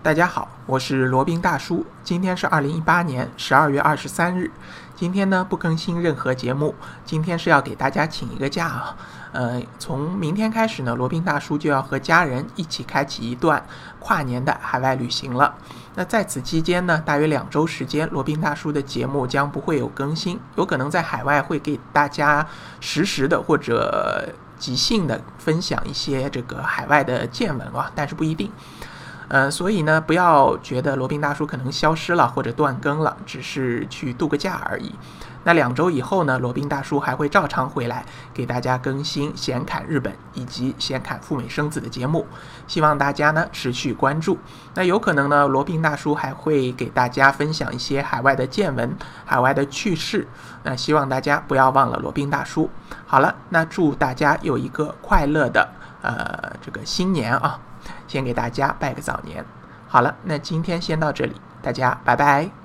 大家好，我是罗宾大叔。今天是二零一八年十二月二十三日。今天呢不更新任何节目，今天是要给大家请一个假啊。呃，从明天开始呢，罗宾大叔就要和家人一起开启一段跨年的海外旅行了。那在此期间呢，大约两周时间，罗宾大叔的节目将不会有更新，有可能在海外会给大家实时的或者即兴的分享一些这个海外的见闻啊，但是不一定。呃，所以呢，不要觉得罗宾大叔可能消失了或者断更了，只是去度个假而已。那两周以后呢，罗宾大叔还会照常回来给大家更新显侃日本以及显侃赴美生子的节目，希望大家呢持续关注。那有可能呢，罗宾大叔还会给大家分享一些海外的见闻、海外的趣事。那希望大家不要忘了罗宾大叔。好了，那祝大家有一个快乐的呃这个新年啊！先给大家拜个早年。好了，那今天先到这里，大家拜拜。